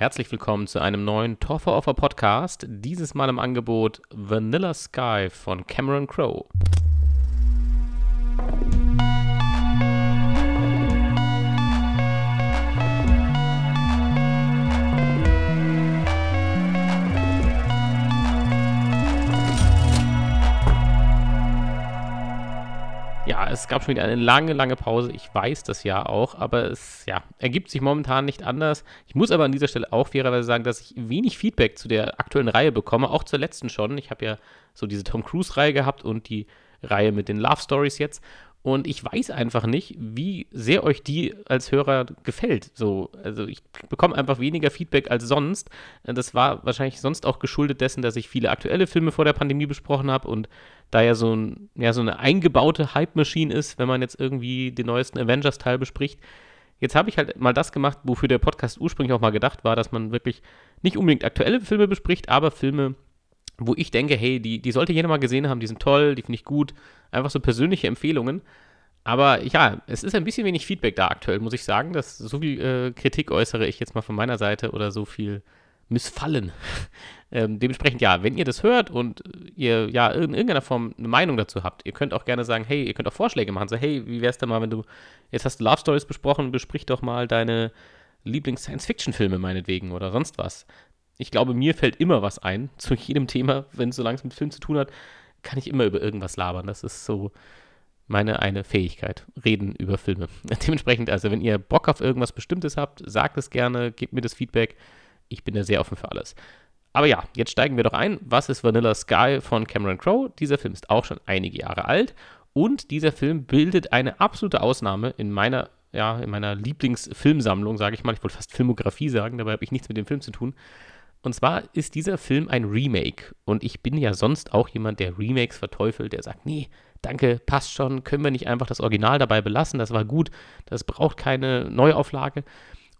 Herzlich willkommen zu einem neuen Toffer Offer Podcast. Dieses Mal im Angebot Vanilla Sky von Cameron Crowe. Es gab schon wieder eine lange, lange Pause. Ich weiß das ja auch, aber es ja, ergibt sich momentan nicht anders. Ich muss aber an dieser Stelle auch fairerweise sagen, dass ich wenig Feedback zu der aktuellen Reihe bekomme, auch zur letzten schon. Ich habe ja so diese Tom Cruise-Reihe gehabt und die Reihe mit den Love Stories jetzt. Und ich weiß einfach nicht, wie sehr euch die als Hörer gefällt. So, also ich bekomme einfach weniger Feedback als sonst. Das war wahrscheinlich sonst auch geschuldet dessen, dass ich viele aktuelle Filme vor der Pandemie besprochen habe und da ja so, ein, ja so eine eingebaute Hype-Maschine ist, wenn man jetzt irgendwie den neuesten Avengers-Teil bespricht. Jetzt habe ich halt mal das gemacht, wofür der Podcast ursprünglich auch mal gedacht war, dass man wirklich nicht unbedingt aktuelle Filme bespricht, aber Filme, wo ich denke, hey, die, die sollte jeder mal gesehen haben, die sind toll, die finde ich gut. Einfach so persönliche Empfehlungen. Aber ja, es ist ein bisschen wenig Feedback da aktuell, muss ich sagen. Dass so viel äh, Kritik äußere ich jetzt mal von meiner Seite oder so viel Missfallen. ähm, dementsprechend, ja, wenn ihr das hört und ihr ja in irgendeiner Form eine Meinung dazu habt, ihr könnt auch gerne sagen, hey, ihr könnt auch Vorschläge machen. So, hey, wie wär's denn mal, wenn du, jetzt hast du Love Stories besprochen, besprich doch mal deine Lieblings-Science-Fiction-Filme meinetwegen oder sonst was ich glaube, mir fällt immer was ein zu jedem Thema, wenn es so langsam mit Film zu tun hat, kann ich immer über irgendwas labern. Das ist so meine eine Fähigkeit, reden über Filme. Dementsprechend, also wenn ihr Bock auf irgendwas Bestimmtes habt, sagt es gerne, gebt mir das Feedback. Ich bin da sehr offen für alles. Aber ja, jetzt steigen wir doch ein. Was ist Vanilla Sky von Cameron Crowe? Dieser Film ist auch schon einige Jahre alt und dieser Film bildet eine absolute Ausnahme in meiner, ja, in meiner Lieblingsfilmsammlung, sage ich mal. Ich wollte fast Filmografie sagen, dabei habe ich nichts mit dem Film zu tun. Und zwar ist dieser Film ein Remake. Und ich bin ja sonst auch jemand, der Remakes verteufelt, der sagt, nee, danke, passt schon, können wir nicht einfach das Original dabei belassen, das war gut, das braucht keine Neuauflage.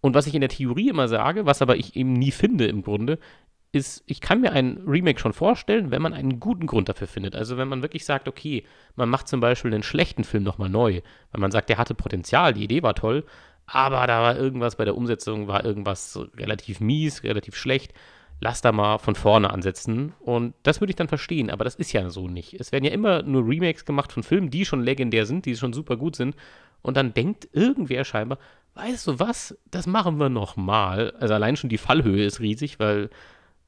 Und was ich in der Theorie immer sage, was aber ich eben nie finde im Grunde, ist, ich kann mir ein Remake schon vorstellen, wenn man einen guten Grund dafür findet. Also wenn man wirklich sagt, okay, man macht zum Beispiel einen schlechten Film nochmal neu, weil man sagt, der hatte Potenzial, die Idee war toll, aber da war irgendwas bei der Umsetzung, war irgendwas relativ mies, relativ schlecht. Lass da mal von vorne ansetzen. Und das würde ich dann verstehen, aber das ist ja so nicht. Es werden ja immer nur Remakes gemacht von Filmen, die schon legendär sind, die schon super gut sind. Und dann denkt irgendwer scheinbar, weißt du was, das machen wir nochmal. Also allein schon die Fallhöhe ist riesig, weil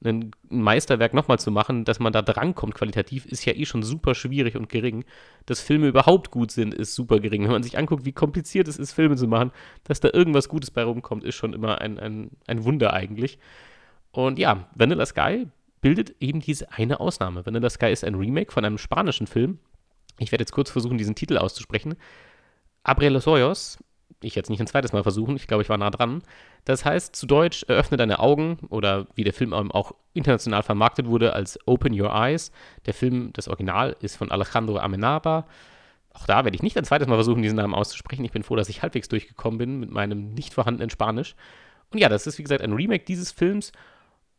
ein Meisterwerk nochmal zu machen, dass man da drankommt qualitativ, ist ja eh schon super schwierig und gering. Dass Filme überhaupt gut sind, ist super gering. Wenn man sich anguckt, wie kompliziert es ist, Filme zu machen, dass da irgendwas Gutes bei rumkommt, ist schon immer ein, ein, ein Wunder eigentlich. Und ja, Vanilla Sky bildet eben diese eine Ausnahme. Vanilla Sky ist ein Remake von einem spanischen Film. Ich werde jetzt kurz versuchen, diesen Titel auszusprechen. Abre los Hoyos ich jetzt nicht ein zweites Mal versuchen, ich glaube, ich war nah dran. Das heißt zu Deutsch, öffne deine Augen oder wie der Film auch international vermarktet wurde als Open Your Eyes. Der Film, das Original, ist von Alejandro Amenaba. Auch da werde ich nicht ein zweites Mal versuchen, diesen Namen auszusprechen. Ich bin froh, dass ich halbwegs durchgekommen bin mit meinem nicht vorhandenen Spanisch. Und ja, das ist wie gesagt ein Remake dieses Films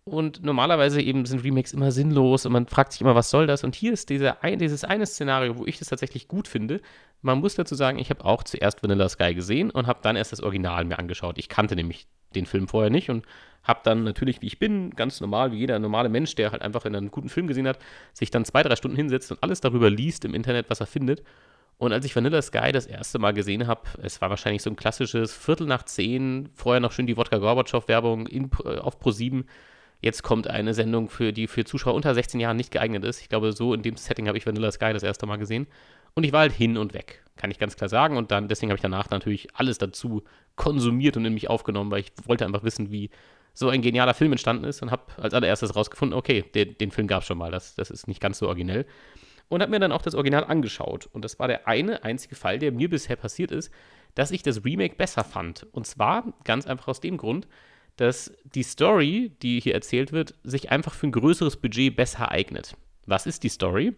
und normalerweise eben sind Remakes immer sinnlos und man fragt sich immer, was soll das? Und hier ist dieser, dieses eine Szenario, wo ich das tatsächlich gut finde. Man muss dazu sagen, ich habe auch zuerst Vanilla Sky gesehen und habe dann erst das Original mir angeschaut. Ich kannte nämlich den Film vorher nicht und habe dann natürlich, wie ich bin, ganz normal, wie jeder normale Mensch, der halt einfach in einen guten Film gesehen hat, sich dann zwei, drei Stunden hinsetzt und alles darüber liest im Internet, was er findet. Und als ich Vanilla Sky das erste Mal gesehen habe, es war wahrscheinlich so ein klassisches Viertel nach zehn, vorher noch schön die Wodka Gorbatschow-Werbung auf Pro 7 jetzt kommt eine Sendung, für die für Zuschauer unter 16 Jahren nicht geeignet ist. Ich glaube, so in dem Setting habe ich Vanilla Sky das erste Mal gesehen. Und ich war halt hin und weg, kann ich ganz klar sagen. Und dann, deswegen habe ich danach natürlich alles dazu konsumiert und in mich aufgenommen, weil ich wollte einfach wissen, wie so ein genialer Film entstanden ist und habe als allererstes rausgefunden, okay, den, den Film gab es schon mal, das, das ist nicht ganz so originell. Und habe mir dann auch das Original angeschaut. Und das war der eine einzige Fall, der mir bisher passiert ist, dass ich das Remake besser fand. Und zwar ganz einfach aus dem Grund, dass die Story, die hier erzählt wird, sich einfach für ein größeres Budget besser eignet. Was ist die Story?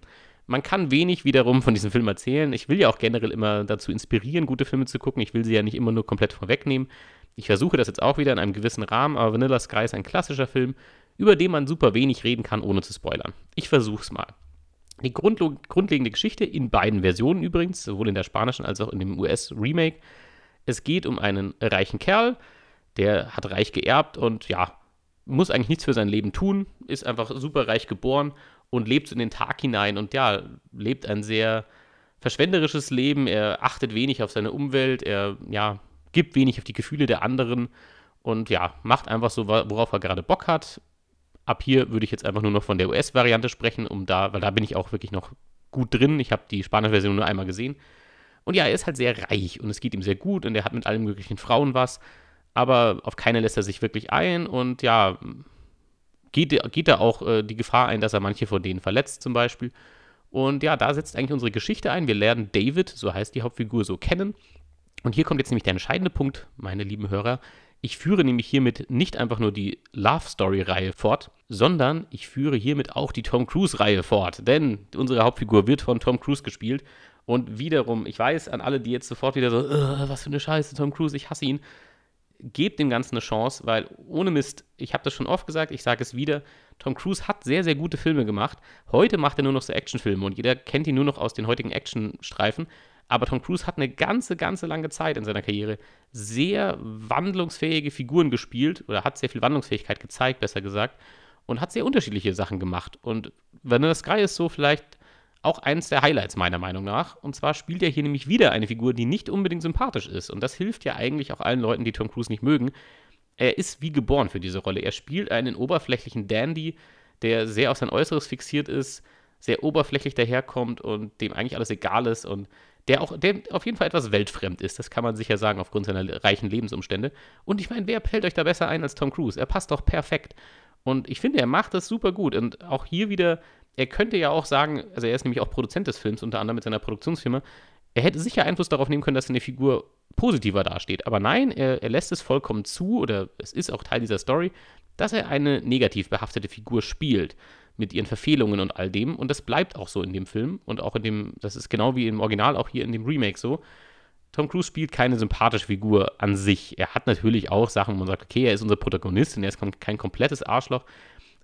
Man kann wenig wiederum von diesem Film erzählen. Ich will ja auch generell immer dazu inspirieren, gute Filme zu gucken. Ich will sie ja nicht immer nur komplett vorwegnehmen. Ich versuche das jetzt auch wieder in einem gewissen Rahmen, aber Vanilla Sky ist ein klassischer Film, über den man super wenig reden kann, ohne zu spoilern. Ich versuch's mal. Die grundlegende Geschichte in beiden Versionen übrigens, sowohl in der spanischen als auch in dem US-Remake. Es geht um einen reichen Kerl, der hat reich geerbt und ja, muss eigentlich nichts für sein Leben tun, ist einfach super reich geboren und lebt in den Tag hinein und ja, lebt ein sehr verschwenderisches Leben. Er achtet wenig auf seine Umwelt, er ja, gibt wenig auf die Gefühle der anderen und ja, macht einfach so, worauf er gerade Bock hat. Ab hier würde ich jetzt einfach nur noch von der US-Variante sprechen, um da, weil da bin ich auch wirklich noch gut drin. Ich habe die spanische Version nur einmal gesehen. Und ja, er ist halt sehr reich und es geht ihm sehr gut und er hat mit allen möglichen Frauen was, aber auf keine lässt er sich wirklich ein und ja, geht, geht da auch äh, die Gefahr ein, dass er manche von denen verletzt zum Beispiel. Und ja, da setzt eigentlich unsere Geschichte ein. Wir lernen David, so heißt die Hauptfigur, so kennen. Und hier kommt jetzt nämlich der entscheidende Punkt, meine lieben Hörer. Ich führe nämlich hiermit nicht einfach nur die Love Story-Reihe fort, sondern ich führe hiermit auch die Tom Cruise-Reihe fort. Denn unsere Hauptfigur wird von Tom Cruise gespielt. Und wiederum, ich weiß an alle, die jetzt sofort wieder so, was für eine Scheiße, Tom Cruise, ich hasse ihn. Gebt dem Ganzen eine Chance, weil ohne Mist, ich habe das schon oft gesagt, ich sage es wieder, Tom Cruise hat sehr, sehr gute Filme gemacht. Heute macht er nur noch so Actionfilme und jeder kennt ihn nur noch aus den heutigen Actionstreifen. Aber Tom Cruise hat eine ganze, ganze lange Zeit in seiner Karriere sehr wandlungsfähige Figuren gespielt oder hat sehr viel Wandlungsfähigkeit gezeigt, besser gesagt, und hat sehr unterschiedliche Sachen gemacht. Und Vanilla Sky ist so vielleicht auch eines der Highlights meiner Meinung nach. Und zwar spielt er hier nämlich wieder eine Figur, die nicht unbedingt sympathisch ist. Und das hilft ja eigentlich auch allen Leuten, die Tom Cruise nicht mögen. Er ist wie geboren für diese Rolle. Er spielt einen oberflächlichen Dandy, der sehr auf sein Äußeres fixiert ist, sehr oberflächlich daherkommt und dem eigentlich alles egal ist und der auch, der auf jeden Fall etwas weltfremd ist. Das kann man sicher sagen aufgrund seiner reichen Lebensumstände. Und ich meine, wer fällt euch da besser ein als Tom Cruise? Er passt doch perfekt. Und ich finde, er macht das super gut. Und auch hier wieder, er könnte ja auch sagen, also er ist nämlich auch Produzent des Films, unter anderem mit seiner Produktionsfirma. Er hätte sicher Einfluss darauf nehmen können, dass seine Figur positiver dasteht. Aber nein, er, er lässt es vollkommen zu, oder es ist auch Teil dieser Story, dass er eine negativ behaftete Figur spielt mit ihren Verfehlungen und all dem. Und das bleibt auch so in dem Film und auch in dem, das ist genau wie im Original, auch hier in dem Remake so. Tom Cruise spielt keine sympathische Figur an sich. Er hat natürlich auch Sachen, wo man sagt, okay, er ist unser Protagonist und er ist kein komplettes Arschloch.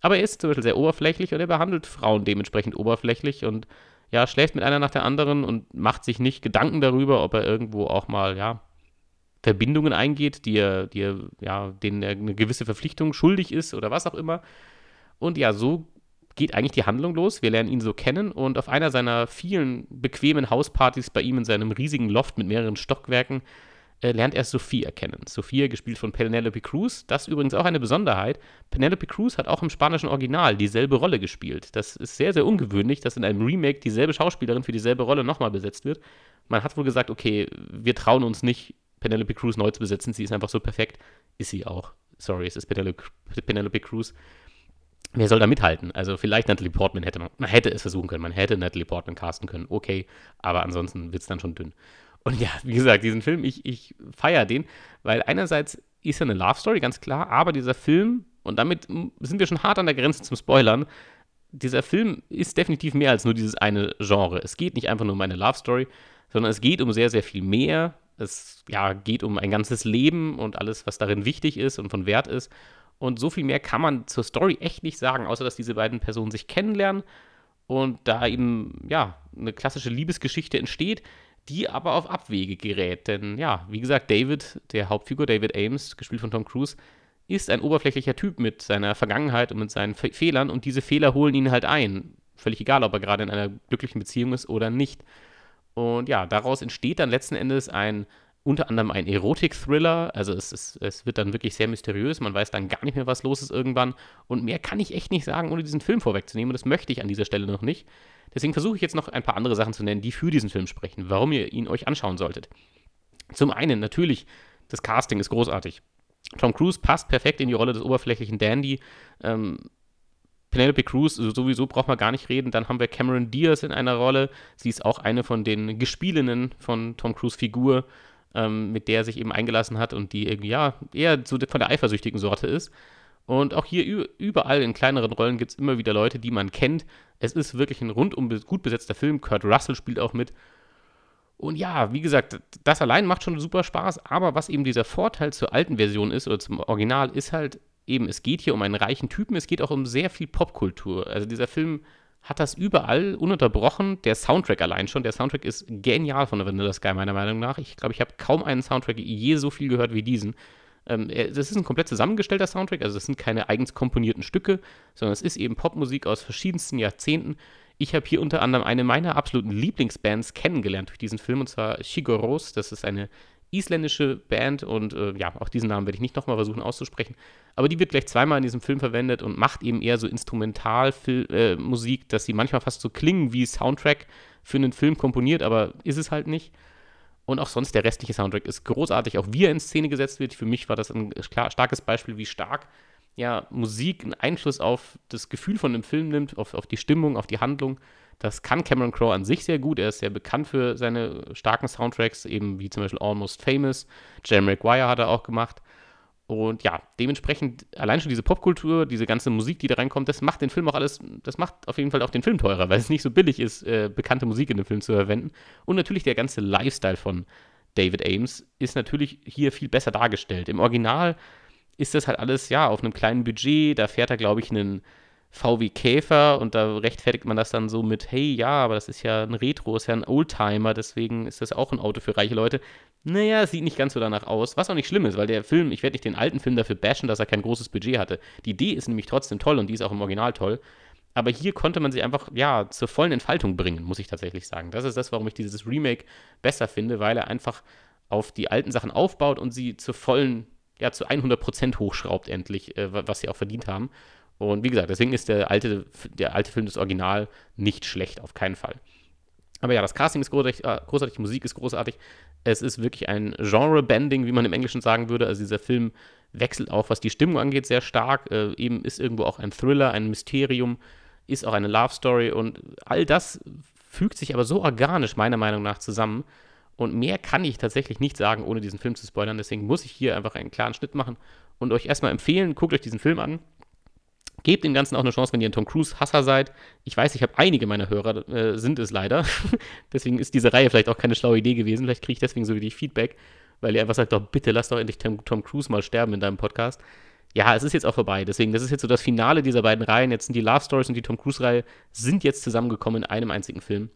Aber er ist zum Beispiel sehr oberflächlich und er behandelt Frauen dementsprechend oberflächlich und ja, schläft mit einer nach der anderen und macht sich nicht Gedanken darüber, ob er irgendwo auch mal, ja, Verbindungen eingeht, die er, die er, ja, denen er eine gewisse Verpflichtung schuldig ist oder was auch immer. Und ja, so geht eigentlich die Handlung los. Wir lernen ihn so kennen und auf einer seiner vielen bequemen Hauspartys bei ihm in seinem riesigen Loft mit mehreren Stockwerken äh, lernt er Sophia kennen. Sophia, gespielt von Penelope Cruz. Das ist übrigens auch eine Besonderheit. Penelope Cruz hat auch im spanischen Original dieselbe Rolle gespielt. Das ist sehr, sehr ungewöhnlich, dass in einem Remake dieselbe Schauspielerin für dieselbe Rolle nochmal besetzt wird. Man hat wohl gesagt, okay, wir trauen uns nicht, Penelope Cruz neu zu besetzen. Sie ist einfach so perfekt. Ist sie auch. Sorry, es ist Penelope, Penelope Cruz. Wer soll da mithalten? Also vielleicht Natalie Portman hätte man, man hätte es versuchen können, man hätte Natalie Portman casten können, okay, aber ansonsten wird es dann schon dünn. Und ja, wie gesagt, diesen Film, ich, ich feiere den, weil einerseits ist er eine Love Story, ganz klar, aber dieser Film, und damit sind wir schon hart an der Grenze zum Spoilern, dieser Film ist definitiv mehr als nur dieses eine Genre. Es geht nicht einfach nur um eine Love Story, sondern es geht um sehr, sehr viel mehr. Es ja, geht um ein ganzes Leben und alles, was darin wichtig ist und von Wert ist. Und so viel mehr kann man zur Story echt nicht sagen, außer dass diese beiden Personen sich kennenlernen und da eben, ja, eine klassische Liebesgeschichte entsteht, die aber auf Abwege gerät. Denn, ja, wie gesagt, David, der Hauptfigur, David Ames, gespielt von Tom Cruise, ist ein oberflächlicher Typ mit seiner Vergangenheit und mit seinen Fe Fehlern und diese Fehler holen ihn halt ein. Völlig egal, ob er gerade in einer glücklichen Beziehung ist oder nicht. Und ja, daraus entsteht dann letzten Endes ein unter anderem ein Erotik-Thriller. Also es, ist, es wird dann wirklich sehr mysteriös. Man weiß dann gar nicht mehr, was los ist irgendwann. Und mehr kann ich echt nicht sagen, ohne diesen Film vorwegzunehmen. Und das möchte ich an dieser Stelle noch nicht. Deswegen versuche ich jetzt noch ein paar andere Sachen zu nennen, die für diesen Film sprechen, warum ihr ihn euch anschauen solltet. Zum einen natürlich, das Casting ist großartig. Tom Cruise passt perfekt in die Rolle des oberflächlichen Dandy. Ähm, Penelope Cruz, sowieso braucht man gar nicht reden. Dann haben wir Cameron Diaz in einer Rolle. Sie ist auch eine von den Gespielinnen von Tom Cruise Figur ähm, mit der er sich eben eingelassen hat und die irgendwie, ja, eher so von der eifersüchtigen Sorte ist. Und auch hier überall in kleineren Rollen gibt es immer wieder Leute, die man kennt. Es ist wirklich ein rundum gut besetzter Film. Kurt Russell spielt auch mit. Und ja, wie gesagt, das allein macht schon super Spaß. Aber was eben dieser Vorteil zur alten Version ist oder zum Original, ist halt eben, es geht hier um einen reichen Typen. Es geht auch um sehr viel Popkultur. Also dieser Film hat das überall ununterbrochen. Der Soundtrack allein schon. Der Soundtrack ist genial von Vanilla Sky, meiner Meinung nach. Ich glaube, ich habe kaum einen Soundtrack je so viel gehört wie diesen. Ähm, das ist ein komplett zusammengestellter Soundtrack, also das sind keine eigens komponierten Stücke, sondern es ist eben Popmusik aus verschiedensten Jahrzehnten. Ich habe hier unter anderem eine meiner absoluten Lieblingsbands kennengelernt durch diesen Film, und zwar Shigoros. Das ist eine isländische Band und äh, ja, auch diesen Namen werde ich nicht nochmal versuchen auszusprechen. Aber die wird gleich zweimal in diesem Film verwendet und macht eben eher so Instrumentalmusik, äh, dass sie manchmal fast so klingen wie Soundtrack für einen Film komponiert, aber ist es halt nicht. Und auch sonst der restliche Soundtrack ist großartig, auch wie er in Szene gesetzt wird. Für mich war das ein starkes Beispiel, wie stark ja, Musik einen Einfluss auf das Gefühl von einem Film nimmt, auf, auf die Stimmung, auf die Handlung. Das kann Cameron Crowe an sich sehr gut. Er ist sehr bekannt für seine starken Soundtracks, eben wie zum Beispiel Almost Famous. Jerry Maguire hat er auch gemacht. Und ja, dementsprechend allein schon diese Popkultur, diese ganze Musik, die da reinkommt, das macht den Film auch alles, das macht auf jeden Fall auch den Film teurer, weil es nicht so billig ist, äh, bekannte Musik in dem Film zu verwenden. Und natürlich der ganze Lifestyle von David Ames ist natürlich hier viel besser dargestellt. Im Original ist das halt alles, ja, auf einem kleinen Budget. Da fährt er, glaube ich, einen VW Käfer und da rechtfertigt man das dann so mit, hey, ja, aber das ist ja ein Retro, ist ja ein Oldtimer, deswegen ist das auch ein Auto für reiche Leute. Naja, sieht nicht ganz so danach aus, was auch nicht schlimm ist, weil der Film, ich werde nicht den alten Film dafür bashen, dass er kein großes Budget hatte. Die Idee ist nämlich trotzdem toll und die ist auch im Original toll. Aber hier konnte man sie einfach, ja, zur vollen Entfaltung bringen, muss ich tatsächlich sagen. Das ist das, warum ich dieses Remake besser finde, weil er einfach auf die alten Sachen aufbaut und sie zur vollen ja, zu 100% hochschraubt endlich, äh, was sie auch verdient haben. Und wie gesagt, deswegen ist der alte, der alte Film das Original nicht schlecht, auf keinen Fall. Aber ja, das Casting ist großartig, äh, großartig, Musik ist großartig. Es ist wirklich ein Genre-Bending, wie man im Englischen sagen würde. Also dieser Film wechselt auch, was die Stimmung angeht, sehr stark. Äh, eben ist irgendwo auch ein Thriller, ein Mysterium, ist auch eine Love-Story und all das fügt sich aber so organisch meiner Meinung nach zusammen, und mehr kann ich tatsächlich nicht sagen, ohne diesen Film zu spoilern. Deswegen muss ich hier einfach einen klaren Schnitt machen und euch erstmal empfehlen, guckt euch diesen Film an. Gebt dem Ganzen auch eine Chance, wenn ihr ein Tom Cruise-Hasser seid. Ich weiß, ich habe einige meiner Hörer, äh, sind es leider. deswegen ist diese Reihe vielleicht auch keine schlaue Idee gewesen. Vielleicht kriege ich deswegen so wenig Feedback, weil ihr einfach sagt, doch bitte lass doch endlich Tom, Tom Cruise mal sterben in deinem Podcast. Ja, es ist jetzt auch vorbei. Deswegen, das ist jetzt so das Finale dieser beiden Reihen. Jetzt sind die Love Stories und die Tom Cruise-Reihe sind jetzt zusammengekommen in einem einzigen Film.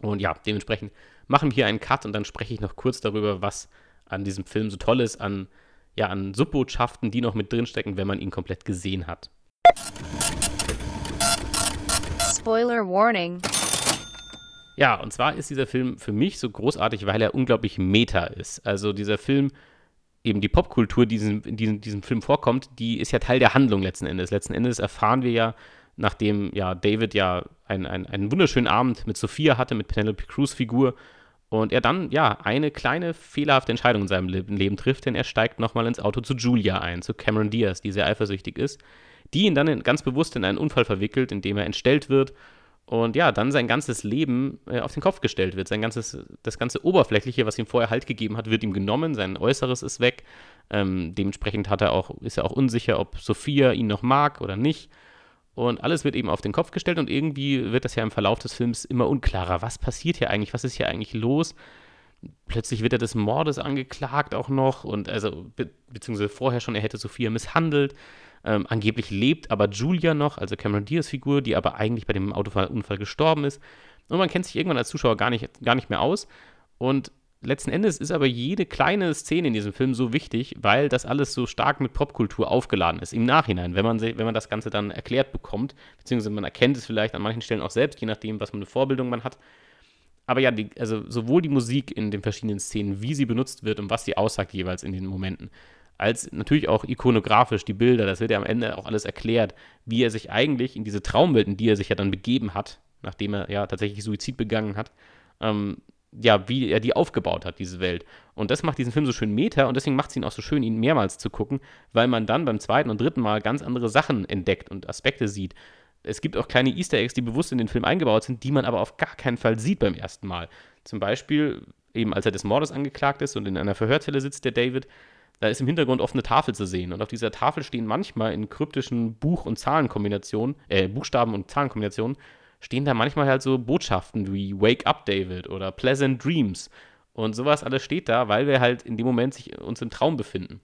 Und ja, dementsprechend machen wir hier einen Cut und dann spreche ich noch kurz darüber, was an diesem Film so toll ist, an, ja, an Subbotschaften, die noch mit drinstecken, wenn man ihn komplett gesehen hat. Spoiler Warning. Ja, und zwar ist dieser Film für mich so großartig, weil er unglaublich meta ist. Also dieser Film, eben die Popkultur, die in diesem, diesem Film vorkommt, die ist ja Teil der Handlung letzten Endes. Letzten Endes erfahren wir ja, nachdem ja David ja ein, ein, einen wunderschönen Abend mit Sophia hatte, mit Penelope Cruz Figur, und er dann, ja, eine kleine fehlerhafte Entscheidung in seinem Leben trifft, denn er steigt nochmal ins Auto zu Julia ein, zu Cameron Diaz, die sehr eifersüchtig ist, die ihn dann in, ganz bewusst in einen Unfall verwickelt, in dem er entstellt wird und ja, dann sein ganzes Leben äh, auf den Kopf gestellt wird. Sein ganzes, das ganze Oberflächliche, was ihm vorher Halt gegeben hat, wird ihm genommen, sein Äußeres ist weg. Ähm, dementsprechend hat er auch, ist er auch unsicher, ob Sophia ihn noch mag oder nicht. Und alles wird eben auf den Kopf gestellt und irgendwie wird das ja im Verlauf des Films immer unklarer. Was passiert hier eigentlich? Was ist hier eigentlich los? Plötzlich wird er des Mordes angeklagt auch noch und also be beziehungsweise vorher schon, er hätte Sophia misshandelt. Ähm, angeblich lebt aber Julia noch, also Cameron Diaz Figur, die aber eigentlich bei dem Autounfall gestorben ist. Und man kennt sich irgendwann als Zuschauer gar nicht, gar nicht mehr aus. Und letzten Endes ist aber jede kleine Szene in diesem Film so wichtig, weil das alles so stark mit Popkultur aufgeladen ist. Im Nachhinein, wenn man, wenn man das Ganze dann erklärt bekommt, beziehungsweise man erkennt es vielleicht an manchen Stellen auch selbst, je nachdem, was man eine Vorbildung man hat. Aber ja, die, also sowohl die Musik in den verschiedenen Szenen, wie sie benutzt wird und was sie aussagt jeweils in den Momenten, als natürlich auch ikonografisch die Bilder, das wird ja am Ende auch alles erklärt, wie er sich eigentlich in diese Traumwelt, in die er sich ja dann begeben hat, nachdem er ja tatsächlich Suizid begangen hat, ähm, ja, wie er die aufgebaut hat, diese Welt. Und das macht diesen Film so schön meta und deswegen macht es ihn auch so schön, ihn mehrmals zu gucken, weil man dann beim zweiten und dritten Mal ganz andere Sachen entdeckt und Aspekte sieht. Es gibt auch kleine Easter Eggs, die bewusst in den Film eingebaut sind, die man aber auf gar keinen Fall sieht beim ersten Mal. Zum Beispiel, eben als er des Mordes angeklagt ist und in einer Verhörzelle sitzt, der David, da ist im Hintergrund oft eine Tafel zu sehen. Und auf dieser Tafel stehen manchmal in kryptischen Buch- und Zahlenkombinationen, äh, Buchstaben- und Zahlenkombinationen, stehen da manchmal halt so Botschaften wie Wake up David oder Pleasant Dreams und sowas alles steht da, weil wir halt in dem Moment sich uns im Traum befinden.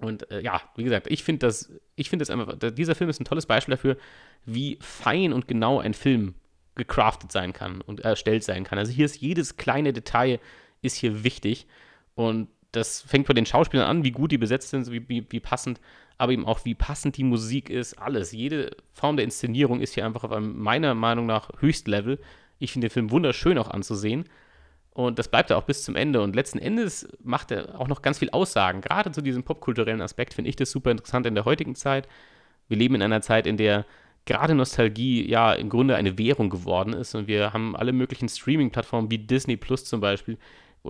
Und äh, ja, wie gesagt, ich finde das, ich finde das einfach, dieser Film ist ein tolles Beispiel dafür, wie fein und genau ein Film gecraftet sein kann und erstellt sein kann. Also hier ist jedes kleine Detail ist hier wichtig und das fängt bei den Schauspielern an, wie gut die besetzt sind, wie, wie, wie passend, aber eben auch, wie passend die Musik ist, alles. Jede Form der Inszenierung ist hier einfach auf einem, meiner Meinung nach, Höchstlevel. Ich finde den Film wunderschön auch anzusehen. Und das bleibt er auch bis zum Ende. Und letzten Endes macht er auch noch ganz viel Aussagen. Gerade zu diesem popkulturellen Aspekt finde ich das super interessant in der heutigen Zeit. Wir leben in einer Zeit, in der gerade Nostalgie ja im Grunde eine Währung geworden ist. Und wir haben alle möglichen Streaming-Plattformen wie Disney Plus zum Beispiel,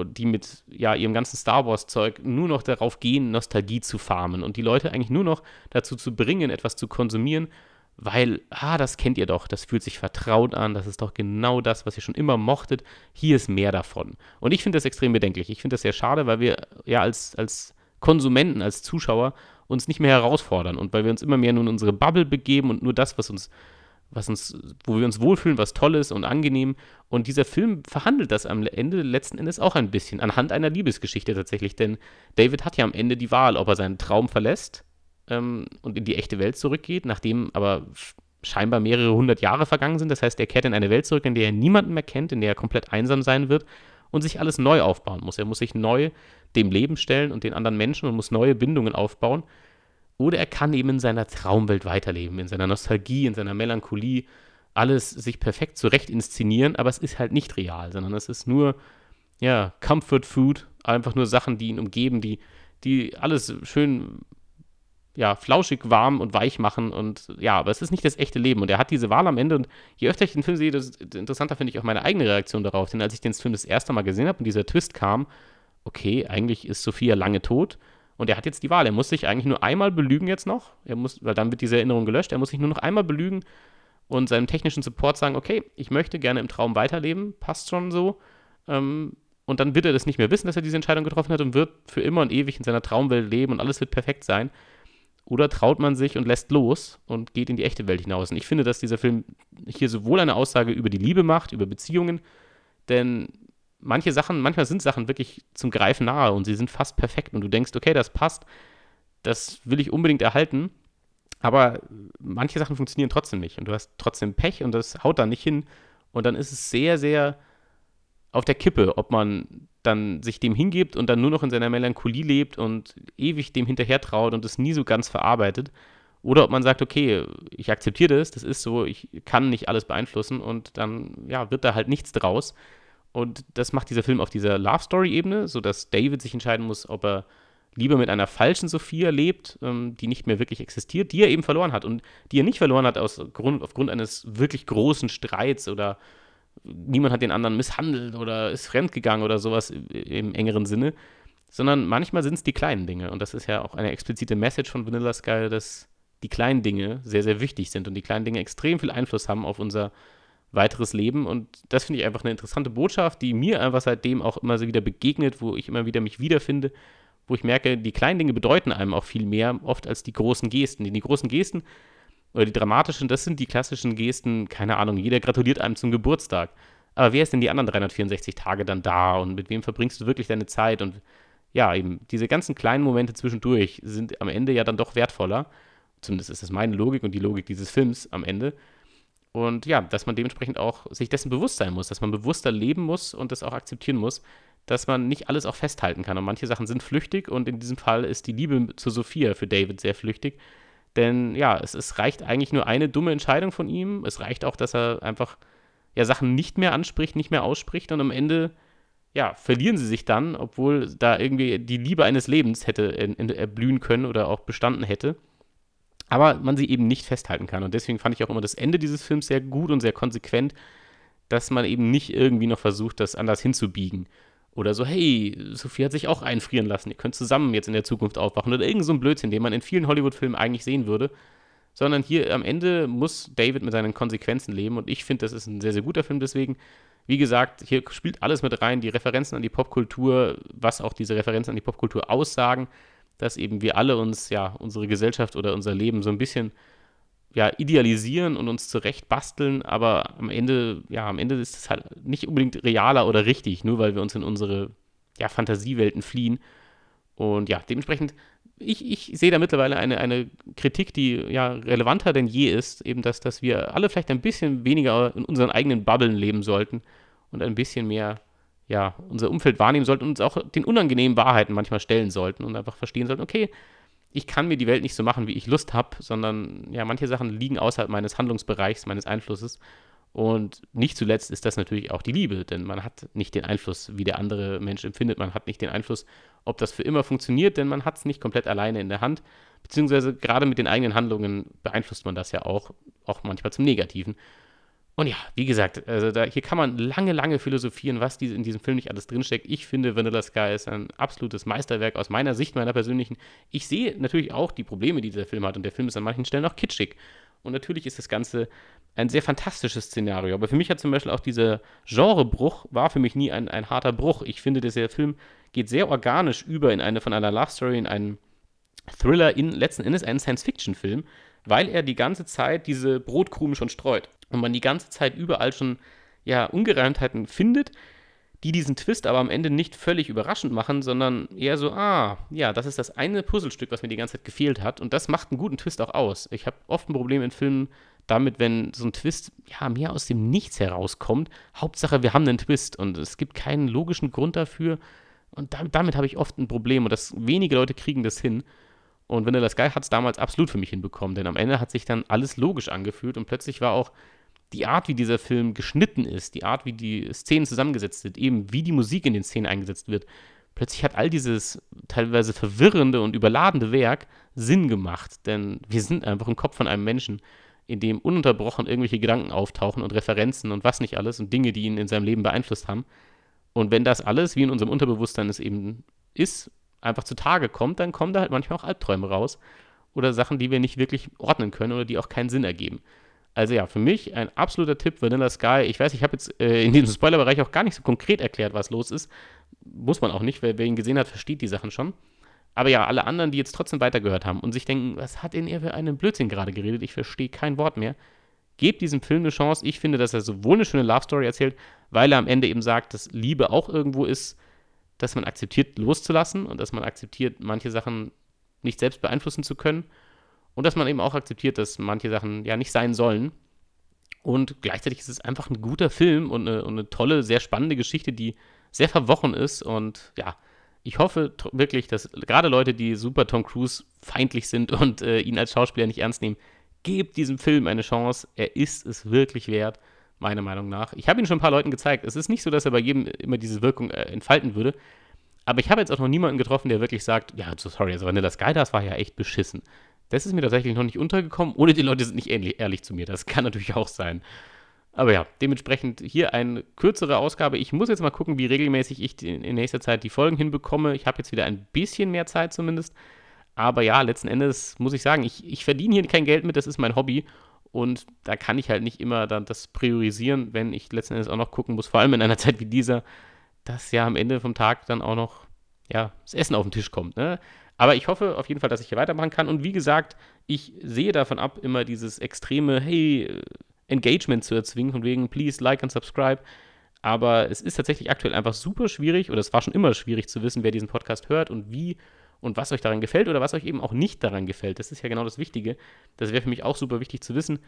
die mit ja, ihrem ganzen Star Wars-Zeug nur noch darauf gehen, Nostalgie zu farmen und die Leute eigentlich nur noch dazu zu bringen, etwas zu konsumieren, weil, ah, das kennt ihr doch, das fühlt sich vertraut an, das ist doch genau das, was ihr schon immer mochtet, hier ist mehr davon. Und ich finde das extrem bedenklich. Ich finde das sehr schade, weil wir ja als, als Konsumenten, als Zuschauer uns nicht mehr herausfordern und weil wir uns immer mehr nur in unsere Bubble begeben und nur das, was uns, was uns, wo wir uns wohlfühlen, was toll ist und angenehm. Und dieser Film verhandelt das am Ende letzten Endes auch ein bisschen, anhand einer Liebesgeschichte tatsächlich, denn David hat ja am Ende die Wahl, ob er seinen Traum verlässt ähm, und in die echte Welt zurückgeht, nachdem aber scheinbar mehrere hundert Jahre vergangen sind. Das heißt, er kehrt in eine Welt zurück, in der er niemanden mehr kennt, in der er komplett einsam sein wird und sich alles neu aufbauen muss. Er muss sich neu dem Leben stellen und den anderen Menschen und muss neue Bindungen aufbauen. Oder er kann eben in seiner Traumwelt weiterleben, in seiner Nostalgie, in seiner Melancholie, alles sich perfekt zurecht inszenieren, aber es ist halt nicht real, sondern es ist nur, ja, Comfort Food, einfach nur Sachen, die ihn umgeben, die, die alles schön ja, flauschig, warm und weich machen. Und ja, aber es ist nicht das echte Leben. Und er hat diese Wahl am Ende. Und je öfter ich den Film sehe, desto interessanter finde ich auch meine eigene Reaktion darauf. Denn als ich den Film das erste Mal gesehen habe und dieser Twist kam, okay, eigentlich ist Sophia lange tot. Und er hat jetzt die Wahl. Er muss sich eigentlich nur einmal belügen jetzt noch. Er muss, weil dann wird diese Erinnerung gelöscht. Er muss sich nur noch einmal belügen und seinem technischen Support sagen, okay, ich möchte gerne im Traum weiterleben, passt schon so. Ähm, und dann wird er das nicht mehr wissen, dass er diese Entscheidung getroffen hat und wird für immer und ewig in seiner Traumwelt leben und alles wird perfekt sein. Oder traut man sich und lässt los und geht in die echte Welt hinaus? Und ich finde, dass dieser Film hier sowohl eine Aussage über die Liebe macht, über Beziehungen, denn manche Sachen, manchmal sind Sachen wirklich zum Greifen nahe und sie sind fast perfekt und du denkst, okay, das passt, das will ich unbedingt erhalten. Aber manche Sachen funktionieren trotzdem nicht und du hast trotzdem Pech und das haut da nicht hin. Und dann ist es sehr, sehr auf der Kippe, ob man dann sich dem hingibt und dann nur noch in seiner Melancholie lebt und ewig dem hinterher traut und es nie so ganz verarbeitet. Oder ob man sagt, okay, ich akzeptiere das, das ist so, ich kann nicht alles beeinflussen und dann ja, wird da halt nichts draus. Und das macht dieser Film auf dieser Love Story-Ebene, sodass David sich entscheiden muss, ob er lieber mit einer falschen Sophia lebt, ähm, die nicht mehr wirklich existiert, die er eben verloren hat und die er nicht verloren hat aus Grund, aufgrund eines wirklich großen Streits oder niemand hat den anderen misshandelt oder ist fremdgegangen oder sowas im engeren Sinne, sondern manchmal sind es die kleinen Dinge. Und das ist ja auch eine explizite Message von Vanilla Sky, dass die kleinen Dinge sehr, sehr wichtig sind und die kleinen Dinge extrem viel Einfluss haben auf unser weiteres Leben. Und das finde ich einfach eine interessante Botschaft, die mir einfach seitdem auch immer so wieder begegnet, wo ich immer wieder mich wiederfinde, wo ich merke, die kleinen Dinge bedeuten einem auch viel mehr, oft als die großen Gesten. Denn die großen Gesten oder die dramatischen, das sind die klassischen Gesten, keine Ahnung, jeder gratuliert einem zum Geburtstag. Aber wer ist denn die anderen 364 Tage dann da und mit wem verbringst du wirklich deine Zeit? Und ja, eben diese ganzen kleinen Momente zwischendurch sind am Ende ja dann doch wertvoller. Zumindest ist das meine Logik und die Logik dieses Films am Ende. Und ja, dass man dementsprechend auch sich dessen bewusst sein muss, dass man bewusster leben muss und das auch akzeptieren muss, dass man nicht alles auch festhalten kann. Und manche Sachen sind flüchtig und in diesem Fall ist die Liebe zu Sophia für David sehr flüchtig. Denn ja, es, es reicht eigentlich nur eine dumme Entscheidung von ihm. Es reicht auch, dass er einfach ja, Sachen nicht mehr anspricht, nicht mehr ausspricht und am Ende ja, verlieren sie sich dann, obwohl da irgendwie die Liebe eines Lebens hätte erblühen können oder auch bestanden hätte. Aber man sie eben nicht festhalten kann. Und deswegen fand ich auch immer das Ende dieses Films sehr gut und sehr konsequent, dass man eben nicht irgendwie noch versucht, das anders hinzubiegen. Oder so, hey, Sophie hat sich auch einfrieren lassen, ihr könnt zusammen jetzt in der Zukunft aufwachen. Oder irgend so ein Blödsinn, den man in vielen Hollywood-Filmen eigentlich sehen würde. Sondern hier am Ende muss David mit seinen Konsequenzen leben. Und ich finde, das ist ein sehr, sehr guter Film. Deswegen, wie gesagt, hier spielt alles mit rein. Die Referenzen an die Popkultur, was auch diese Referenzen an die Popkultur aussagen, dass eben wir alle uns, ja, unsere Gesellschaft oder unser Leben so ein bisschen ja, idealisieren und uns zurecht basteln, aber am Ende, ja, am Ende ist es halt nicht unbedingt realer oder richtig, nur weil wir uns in unsere ja, Fantasiewelten fliehen. Und ja, dementsprechend, ich, ich sehe da mittlerweile eine, eine Kritik, die ja relevanter denn je ist, eben dass, dass wir alle vielleicht ein bisschen weniger in unseren eigenen Bubblen leben sollten und ein bisschen mehr ja, unser Umfeld wahrnehmen sollten und uns auch den unangenehmen Wahrheiten manchmal stellen sollten und einfach verstehen sollten, okay, ich kann mir die Welt nicht so machen, wie ich Lust habe, sondern ja, manche Sachen liegen außerhalb meines Handlungsbereichs, meines Einflusses. Und nicht zuletzt ist das natürlich auch die Liebe, denn man hat nicht den Einfluss, wie der andere Mensch empfindet. Man hat nicht den Einfluss, ob das für immer funktioniert, denn man hat es nicht komplett alleine in der Hand. Beziehungsweise gerade mit den eigenen Handlungen beeinflusst man das ja auch, auch manchmal zum Negativen. Und ja, wie gesagt, also da, hier kann man lange, lange philosophieren, was diese, in diesem Film nicht alles drinsteckt. Ich finde, Vanilla Sky ist ein absolutes Meisterwerk aus meiner Sicht, meiner persönlichen. Ich sehe natürlich auch die Probleme, die dieser Film hat. Und der Film ist an manchen Stellen auch kitschig. Und natürlich ist das Ganze ein sehr fantastisches Szenario. Aber für mich hat zum Beispiel auch dieser Genrebruch, war für mich nie ein, ein harter Bruch. Ich finde, der Film geht sehr organisch über in eine von einer Love Story in einen Thriller, in letzten Endes einen Science-Fiction-Film, weil er die ganze Zeit diese Brotkrumen schon streut und man die ganze Zeit überall schon ja, Ungereimtheiten findet, die diesen Twist aber am Ende nicht völlig überraschend machen, sondern eher so, ah, ja, das ist das eine Puzzlestück, was mir die ganze Zeit gefehlt hat und das macht einen guten Twist auch aus. Ich habe oft ein Problem in Filmen damit, wenn so ein Twist ja mehr aus dem Nichts herauskommt. Hauptsache, wir haben einen Twist und es gibt keinen logischen Grund dafür und damit, damit habe ich oft ein Problem und das wenige Leute kriegen das hin. Und Vanilla Sky hat es damals absolut für mich hinbekommen, denn am Ende hat sich dann alles logisch angefühlt und plötzlich war auch die Art, wie dieser Film geschnitten ist, die Art, wie die Szenen zusammengesetzt sind, eben wie die Musik in den Szenen eingesetzt wird, plötzlich hat all dieses teilweise verwirrende und überladene Werk Sinn gemacht, denn wir sind einfach im Kopf von einem Menschen, in dem ununterbrochen irgendwelche Gedanken auftauchen und Referenzen und was nicht alles und Dinge, die ihn in seinem Leben beeinflusst haben. Und wenn das alles, wie in unserem Unterbewusstsein es eben ist, einfach zutage kommt, dann kommen da halt manchmal auch Albträume raus oder Sachen, die wir nicht wirklich ordnen können oder die auch keinen Sinn ergeben. Also ja, für mich ein absoluter Tipp, Vanilla Sky. Ich weiß, ich habe jetzt äh, in diesem Spoilerbereich auch gar nicht so konkret erklärt, was los ist. Muss man auch nicht, weil wer ihn gesehen hat, versteht die Sachen schon. Aber ja, alle anderen, die jetzt trotzdem weitergehört haben und sich denken, was hat denn er für einen Blödsinn gerade geredet? Ich verstehe kein Wort mehr. Gebt diesem Film eine Chance. Ich finde, dass er sowohl eine schöne Love Story erzählt, weil er am Ende eben sagt, dass Liebe auch irgendwo ist, dass man akzeptiert, loszulassen und dass man akzeptiert, manche Sachen nicht selbst beeinflussen zu können und dass man eben auch akzeptiert, dass manche Sachen ja nicht sein sollen. Und gleichzeitig ist es einfach ein guter Film und eine, und eine tolle, sehr spannende Geschichte, die sehr verwochen ist. Und ja, ich hoffe wirklich, dass gerade Leute, die super Tom Cruise feindlich sind und äh, ihn als Schauspieler nicht ernst nehmen, gebt diesem Film eine Chance. Er ist es wirklich wert, meiner Meinung nach. Ich habe ihn schon ein paar Leuten gezeigt. Es ist nicht so, dass er bei jedem immer diese Wirkung äh, entfalten würde. Aber ich habe jetzt auch noch niemanden getroffen, der wirklich sagt, ja, so sorry, also Vanilla Sky, das war ja echt beschissen. Das ist mir tatsächlich noch nicht untergekommen, ohne die Leute sind nicht ehrlich, ehrlich zu mir. Das kann natürlich auch sein. Aber ja, dementsprechend hier eine kürzere Ausgabe. Ich muss jetzt mal gucken, wie regelmäßig ich in nächster Zeit die Folgen hinbekomme. Ich habe jetzt wieder ein bisschen mehr Zeit zumindest. Aber ja, letzten Endes muss ich sagen, ich, ich verdiene hier kein Geld mit, das ist mein Hobby. Und da kann ich halt nicht immer dann das priorisieren, wenn ich letzten Endes auch noch gucken muss, vor allem in einer Zeit wie dieser, dass ja am Ende vom Tag dann auch noch ja, das Essen auf den Tisch kommt. Ne? Aber ich hoffe auf jeden Fall, dass ich hier weitermachen kann. Und wie gesagt, ich sehe davon ab, immer dieses extreme, hey, Engagement zu erzwingen, von wegen, please like and subscribe. Aber es ist tatsächlich aktuell einfach super schwierig, oder es war schon immer schwierig zu wissen, wer diesen Podcast hört und wie und was euch daran gefällt oder was euch eben auch nicht daran gefällt. Das ist ja genau das Wichtige. Das wäre für mich auch super wichtig zu wissen.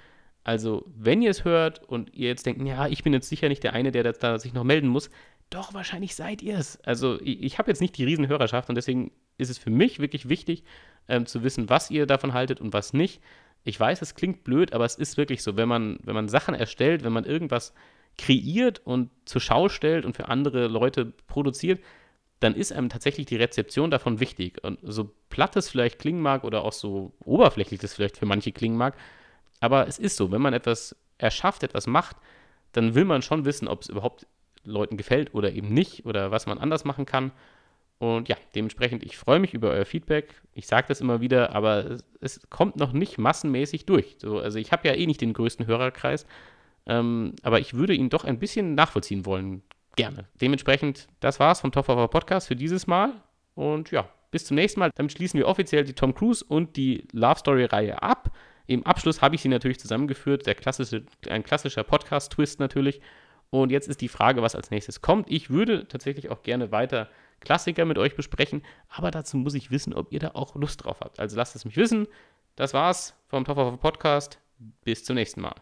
Also, wenn ihr es hört und ihr jetzt denkt, ja, ich bin jetzt sicher nicht der eine, der da sich noch melden muss, doch, wahrscheinlich seid ihr es. Also, ich, ich habe jetzt nicht die Riesenhörerschaft und deswegen ist es für mich wirklich wichtig, ähm, zu wissen, was ihr davon haltet und was nicht. Ich weiß, es klingt blöd, aber es ist wirklich so, wenn man, wenn man Sachen erstellt, wenn man irgendwas kreiert und zur Schau stellt und für andere Leute produziert, dann ist einem tatsächlich die Rezeption davon wichtig. Und so platt es vielleicht klingen mag oder auch so oberflächlich das vielleicht für manche klingen mag, aber es ist so, wenn man etwas erschafft, etwas macht, dann will man schon wissen, ob es überhaupt Leuten gefällt oder eben nicht oder was man anders machen kann. Und ja, dementsprechend, ich freue mich über euer Feedback. Ich sage das immer wieder, aber es, kommt noch nicht massenmäßig durch. So, also ich habe ja eh nicht den größten Hörerkreis, ähm, aber ich würde ihn doch ein bisschen nachvollziehen wollen. Gerne. Dementsprechend, das war's vom Top of Our Podcast für dieses Mal. Und ja, bis zum nächsten Mal. Damit schließen wir offiziell die Tom Cruise und die Love Story-Reihe ab. Im Abschluss habe ich sie natürlich zusammengeführt. Der klassische, ein klassischer Podcast-Twist natürlich. Und jetzt ist die Frage, was als nächstes kommt. Ich würde tatsächlich auch gerne weiter Klassiker mit euch besprechen, aber dazu muss ich wissen, ob ihr da auch Lust drauf habt. Also lasst es mich wissen. Das war's vom Top of Podcast. Bis zum nächsten Mal.